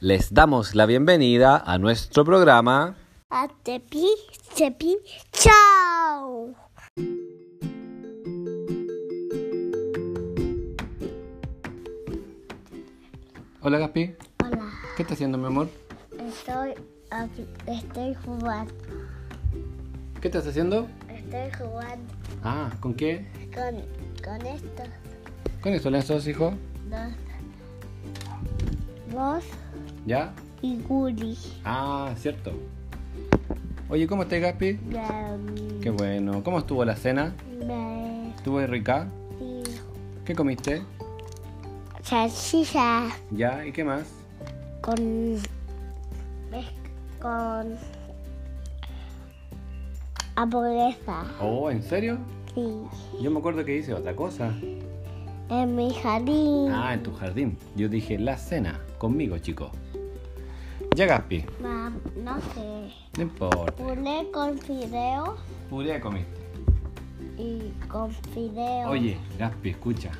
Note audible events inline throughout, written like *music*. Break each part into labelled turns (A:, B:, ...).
A: Les damos la bienvenida a nuestro programa.
B: A Tepi, Tepi, chao.
A: Hola Gaspi,
B: Hola,
A: ¿qué estás haciendo mi amor?
B: estoy, estoy jugando,
A: ¿Qué estás haciendo?
B: estoy jugando
A: Ah, ¿con qué?
B: con, con estos
A: Con estos hijo.
B: dos. Vos
A: ¿Ya?
B: y Guri.
A: Ah, cierto. Oye, ¿cómo estás Gaspi?
B: Me,
A: Qué bueno. ¿Cómo estuvo la cena?
B: me,
A: ¿Estuvo rica?
B: sí.
A: ¿Qué comiste?
B: Salchicha
A: ¿Ya? ¿Y qué más?
B: con, con hamburguesa.
A: Oh, ¿en serio?
B: Sí,
A: Yo me acuerdo que hice otra cosa.
B: en mi jardín.
A: Ah, en tu jardín. Yo dije la cena. Conmigo, chico. Ya, Gaspi.
B: Ma- no sé.
A: No importa.
B: Puré con fideo
A: Puré comiste.
B: y con fideo.
A: Oye, Gaspi, escucha.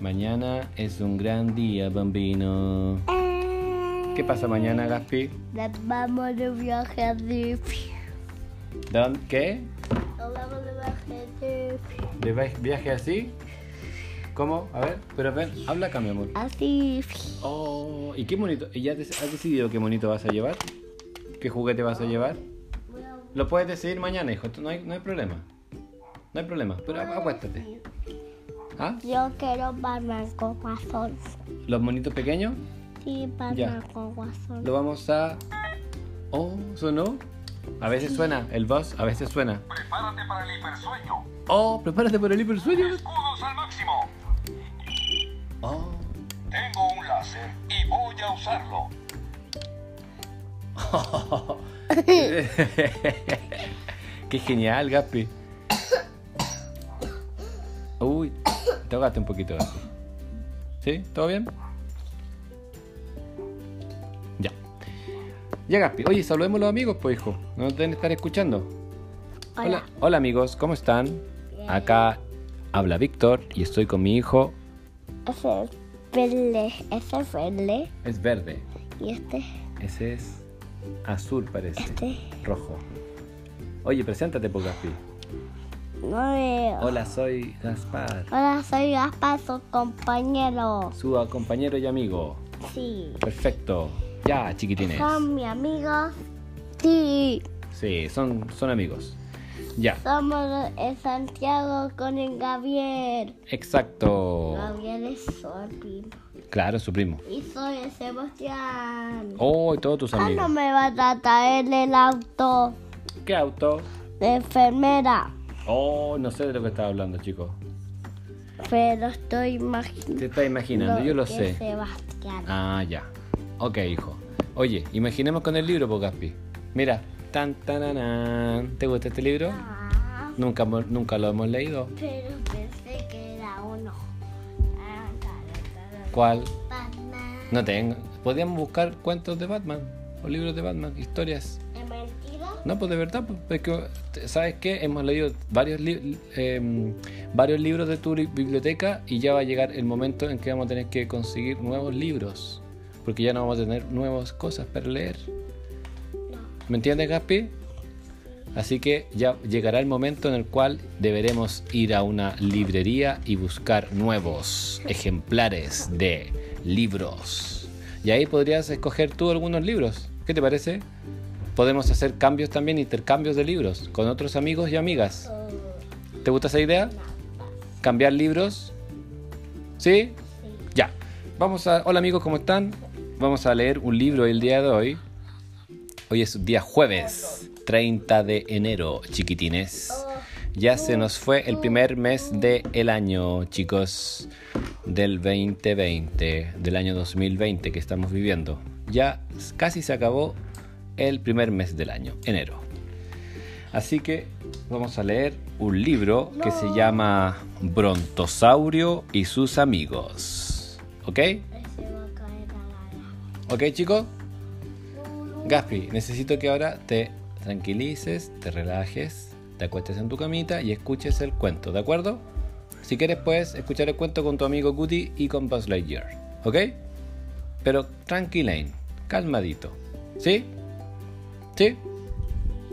A: Mañana es un gran día, bambino.
B: Eh,
A: ¿Qué pasa mañana, Gaspi?
B: Nos vamos de viaje a Disney.
A: ¿Dónde? ¿Qué?
B: Nos vamos de viaje a Disney.
A: ¿De vi- viaje así? ¿Cómo? A ver, pero ven, habla acá, mi amor.
B: A Disney.
A: Oh, ¿y qué monito? ¿Y ¿Ya te- has decidido qué monito vas a llevar? ¿Qué juguete vas a llevar? Lo puedes decidir mañana, hijo. No hay, no hay problema. No hay problema. Pero acu- acuéstate. ¿Ah?
B: Yo quiero Batman con guasón.
A: ¿Los monitos pequeños?
B: Sí, Batman
A: Ya.
B: con guasón.
A: Lo vamos a... Oh, ¿sonó? A veces suena, el boss a veces suena.
C: Prepárate para el hipersueño.
A: Oh, prepárate para el hipersueño.
C: A usarlo. *laughs*
A: Qué genial, Gaspi. Uy, te ahogaste un poquito, Gaspi. ¿Sí? ¿Todo bien? Ya. Ya, Gaspi. Oye, saludemos a los amigos, pues, hijo. No nos deben estar escuchando.
B: Hola.
A: Hola, amigos. ¿Cómo están? Acá habla Víctor y estoy con mi hijo.
B: Verde. Ese es verde.
A: Es verde.
B: Y este,
A: Ese es azul, parece.
B: este.
A: Rojo. Oye, preséntate, Gaspi.
B: No veo.
A: Hola, soy Gaspar.
B: Hola, soy Gaspar, su compañero.
A: Su compañero y amigo.
B: Sí.
A: Perfecto. Ya, chiquitines.
B: Son mis amigos. Sí.
A: Sí, son, son amigos. Ya,
B: Somos en Santiago con el Gabriel.
A: exacto.
B: Gabriel es su primo.
A: Claro, su primo.
B: Y soy el Sebastián.
A: Oh, y todos tus
B: ¿Cuándo
A: amigos.
B: me va a traer el auto
A: ¿Qué auto?
B: de enfermera?
A: Oh, no sé de lo que estás hablando, chico.
B: Pero estoy imaginando.
A: Te estás imaginando, yo lo
B: que
A: sé.
B: Sebastián.
A: Ah, ya. Ok, hijo. Oye, imaginemos con el libro, po, Gaspi. Mira. Tan, tananán. ¿Te gusta este libro?
B: Ah,
A: Nunca, nunca lo hemos leído.
B: pero pensé que era uno. Ah,
A: ¿Cuál?
B: Batman.
A: No tengo. Podríamos buscar cuentos de Batman. O libros de Batman, historias.
B: ¿Es mentira?
A: No, pues de verdad, pues, porque, ¿sabes qué? Hemos leído varios, li- em, varios libros de tu li- biblioteca y ya va a llegar el momento en que vamos a tener que conseguir nuevos libros, porque ya no vamos a tener nuevas cosas para leer. ¿Me entiendes, Gaspi? Así que ya llegará el momento en el cual deberemos ir a una librería y buscar nuevos ejemplares de libros. Y ahí podrías escoger tú algunos libros. ¿Qué te parece? Podemos hacer cambios también, intercambios de libros con otros amigos y amigas. ¿Te gusta esa idea? ¿Cambiar libros? ¿Sí? Ya. Vamos a... Hola amigos, ¿cómo están? Vamos a leer un libro el día de hoy. Hoy es día jueves, 30 de enero, chiquitines. Ya se nos fue el primer mes del año, chicos, del 2020, del año 2020 que estamos viviendo. Ya casi se acabó el primer mes del año, enero. Así que vamos a leer un libro que se llama Brontosaurio y sus amigos. ¿Ok? ¿Ok, chicos? Gaspi, necesito que ahora te tranquilices, te relajes, te acuestes en tu camita y escuches el cuento, ¿de acuerdo? Si quieres puedes escuchar el cuento con tu amigo Guti y con Buzz Lightyear, ¿ok? pero tranquilain, calmadito. ¿Sí? ¿Sí?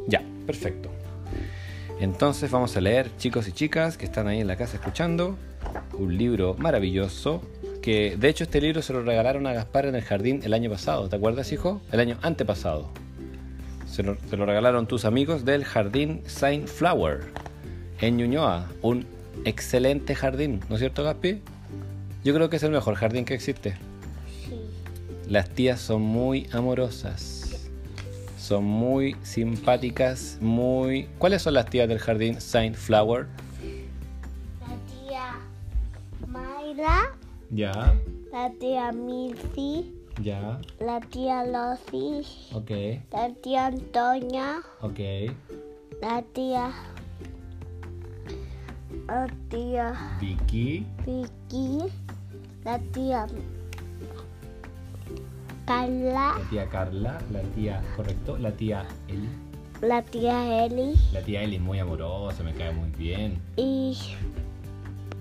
A: Ya, perfecto. Entonces vamos a leer, chicos y chicas que están ahí en la casa escuchando, un libro maravilloso que de hecho este libro se lo regalaron a Gaspar en el jardín el año pasado, ¿te acuerdas hijo? El año antepasado. Se lo, se lo regalaron tus amigos del jardín Saint Flower en Ñuñoa, un excelente jardín, ¿no es cierto Gaspi? Yo creo que es el mejor jardín que existe.
B: Sí.
A: Las tías son muy amorosas. Son muy simpáticas, muy... ¿Cuáles son las tías del jardín Saint Flower?
B: La tía Mayra,
A: Ya,
B: la tía Milfi,
A: ya,
B: la tía Lucy,
A: ok,
B: la tía Antonia,
A: ok.
B: la tía. La tía
A: Vicky,
B: Vicky, la tía Carla,
A: la tía Carla, la tía, correcto, la tía Eli.
B: la tía Eli.
A: La tía Eli es muy amorosa, me cae muy bien.
B: y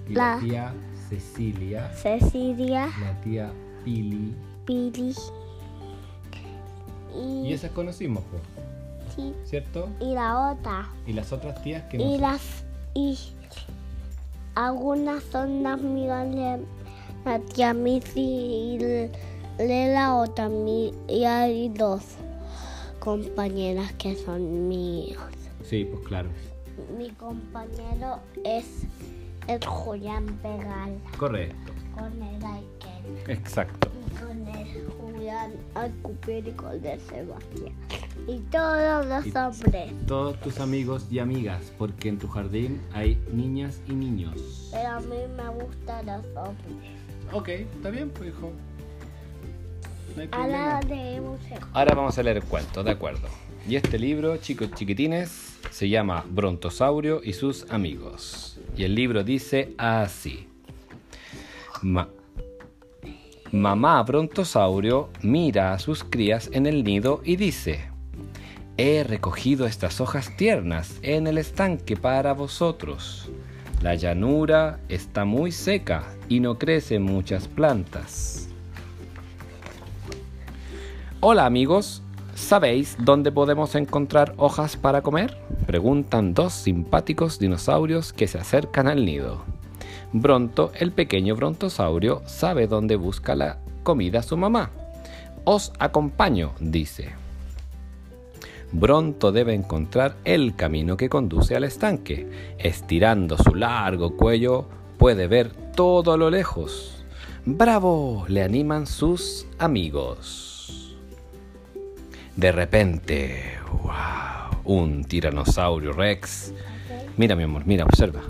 A: Y la
B: La-
A: tía Cecilia,
B: Cecilia,
A: la tía Pili.
B: Billy
A: Y
B: y,
A: esas conocimos, pues,
B: sí,
A: ¿cierto?
B: y la otra.
A: Y las otras tías que
B: Y las y algunas son amigas de la tía Missy y de la otra y hay dos compañeras que son míos.
A: Sí, pues claro.
B: Mi compañero es el Julián Pegal
A: Correcto.
B: con el Aiken
A: Exacto.
B: y con el Julián Alcupir y con el Sebastián y todos los
A: Y-
B: hombres.
A: Todos tus amigos y amigas, porque en tu jardín hay niñas y niños.
B: Pero a mí me gustan los hombres.
A: Ok, está bien, pues hijo. No hay
B: Ahora
A: problema.
B: leemos el
A: Ahora vamos a leer el cuento, de acuerdo. Y este libro, chicos chiquitines, se llama Brontosaurio y sus amigos. Y el libro dice así. Ma- Mamá Brontosaurio mira a sus crías en el nido y dice, He recogido estas hojas tiernas en el estanque para vosotros. La llanura está muy seca y no crecen muchas plantas. Hola amigos, ¿sabéis dónde podemos encontrar hojas para comer? Preguntan dos simpáticos dinosaurios que se acercan al nido. Bronto, el pequeño brontosaurio, sabe dónde busca la comida su mamá. Os acompaño, dice. Bronto debe encontrar el camino que conduce al estanque. Estirando su largo cuello, puede ver todo a lo lejos. ¡Bravo! le animan sus amigos. De repente, wow, un tiranosaurio rex. Mira, mi amor, mira, observa.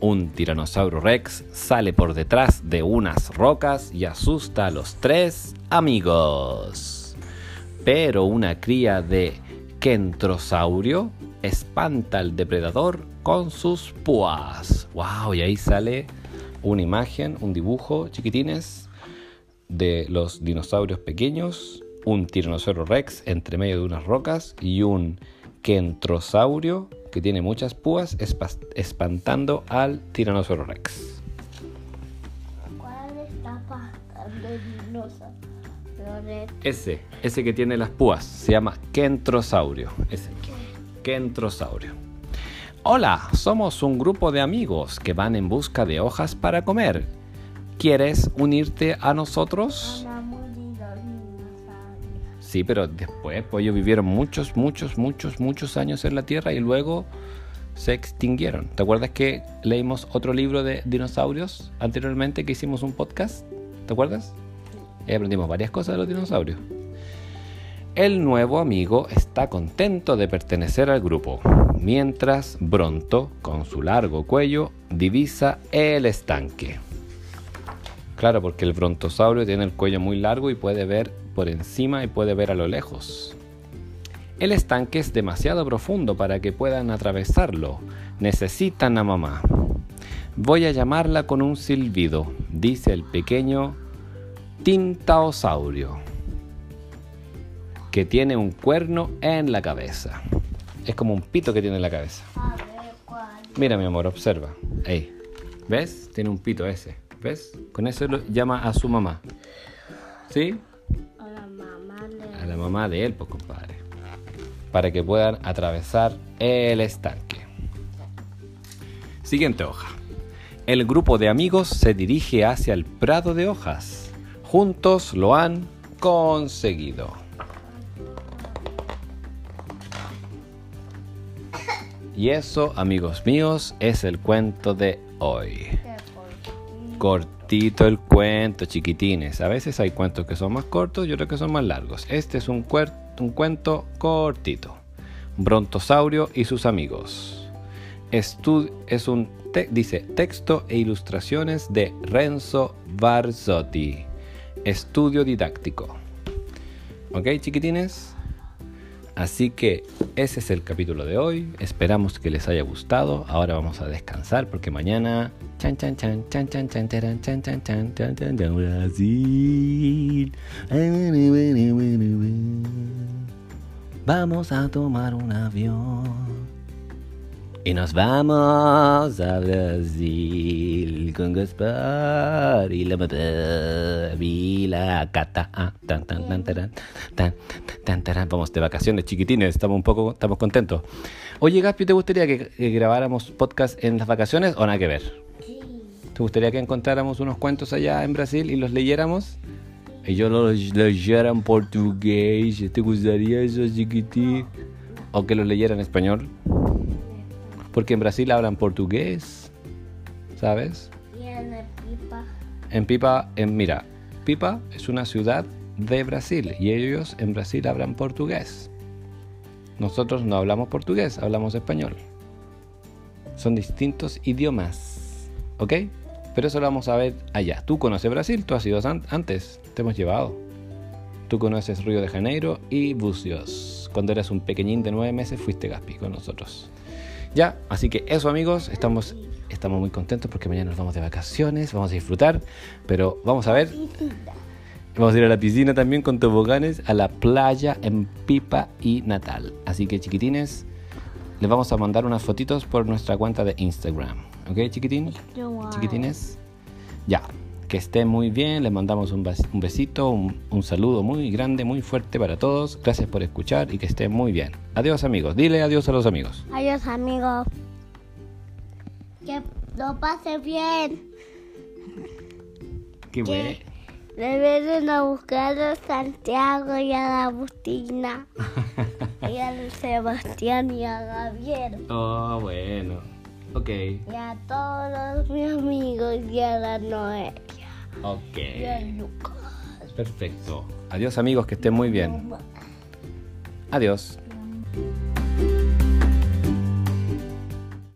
A: Un tiranosaurio rex sale por detrás de unas rocas y asusta a los tres amigos. Pero una cría de kentrosaurio espanta al depredador con sus púas. ¡Wow! Y ahí sale una imagen, un dibujo, chiquitines, de los dinosaurios pequeños, un tiranosaurio rex entre medio de unas rocas y un kentrosaurio que tiene muchas púas espa- espantando al tiranosaurio rex.
B: ¿Cuál está pasando?
A: Ese, ese que tiene las púas, se llama kentrosaurio. Ese. Kentrosaurio. Hola, somos un grupo de amigos que van en busca de hojas para comer. ¿Quieres unirte a nosotros? Sí, pero después, pues ellos vivieron muchos, muchos, muchos, muchos años en la Tierra y luego se extinguieron. ¿Te acuerdas que leímos otro libro de dinosaurios anteriormente que hicimos un podcast? ¿Te acuerdas? Y aprendimos varias cosas de los dinosaurios. El nuevo amigo está contento de pertenecer al grupo, mientras Bronto, con su largo cuello, divisa el estanque. Claro, porque el brontosaurio tiene el cuello muy largo y puede ver por encima y puede ver a lo lejos. El estanque es demasiado profundo para que puedan atravesarlo. Necesitan a mamá. Voy a llamarla con un silbido, dice el pequeño tintaosaurio, que tiene un cuerno en la cabeza. Es como un pito que tiene en la cabeza. Mira, mi amor, observa. Ahí. ¿Ves? Tiene un pito ese. ¿Ves? Con eso lo llama a su mamá. ¿Sí? Mamá de él, pues compadre. Para que puedan atravesar el estanque. Siguiente hoja. El grupo de amigos se dirige hacia el prado de hojas. Juntos lo han conseguido. Y eso, amigos míos, es el cuento de hoy. Cortito el cuento, chiquitines. A veces hay cuentos que son más cortos y otros que son más largos. Este es un, un cuento cortito. Brontosaurio y sus amigos. Estu- es un te- dice texto e ilustraciones de Renzo Barzotti. Estudio didáctico. ¿Ok, chiquitines? Así que ese es el capítulo de hoy. Esperamos que les haya gustado. Ahora vamos a descansar porque mañana. Chan chan chan chan chan chan charan, chan chan chan chan chan chan Brasil. Vamos a tomar un avión. Y nos vamos a Brasil con Gaspar y la y la cata. Ah, tan, tan, tan, taran, tan, tan. Vamos de vacaciones, chiquitines. Estamos un poco, estamos contentos. Oye, Gaspi, ¿te gustaría que, que grabáramos podcast en las vacaciones o nada que ver? ¿Te gustaría que encontráramos unos cuentos allá en Brasil y los leyéramos? Y yo los leyera en portugués. ¿Te gustaría eso, chiquitín? ¿O que los leyera en español? Porque en Brasil hablan portugués, ¿sabes?
B: Y en pipa.
A: En Pipa, en, mira, Pipa es una ciudad de Brasil y ellos en Brasil hablan portugués. Nosotros no hablamos portugués, hablamos español. Son distintos idiomas, ¿ok? Pero eso lo vamos a ver allá. Tú conoces Brasil, tú has ido an- antes, te hemos llevado. Tú conoces Río de Janeiro y Bucios. Cuando eras un pequeñín de nueve meses fuiste Gaspi con nosotros. Ya, así que eso amigos, estamos, estamos muy contentos porque mañana nos vamos de vacaciones, vamos a disfrutar, pero vamos a ver, vamos a ir a la piscina también con toboganes, a la playa en Pipa y Natal. Así que chiquitines, les vamos a mandar unas fotitos por nuestra cuenta de Instagram. ¿Ok, chiquitín? Chiquitines. Ya, que estén muy bien, les mandamos un, bes- un besito, un, un saludo muy grande, muy fuerte para todos. Gracias por escuchar y que estén muy bien. Adiós amigos, dile adiós a los amigos.
B: Adiós, amigos. Que lo pase bien. *laughs*
A: Qué
B: ¿Qué? Deben a buscar a Santiago y a la Agustina. *laughs* y al Sebastián y a Gabriel.
A: Oh, bueno. Ok.
B: Y a todos mis amigos y a la Noelia.
A: Ok.
B: Y a Lucas.
A: Perfecto. Adiós amigos, que estén muy bien. Adiós.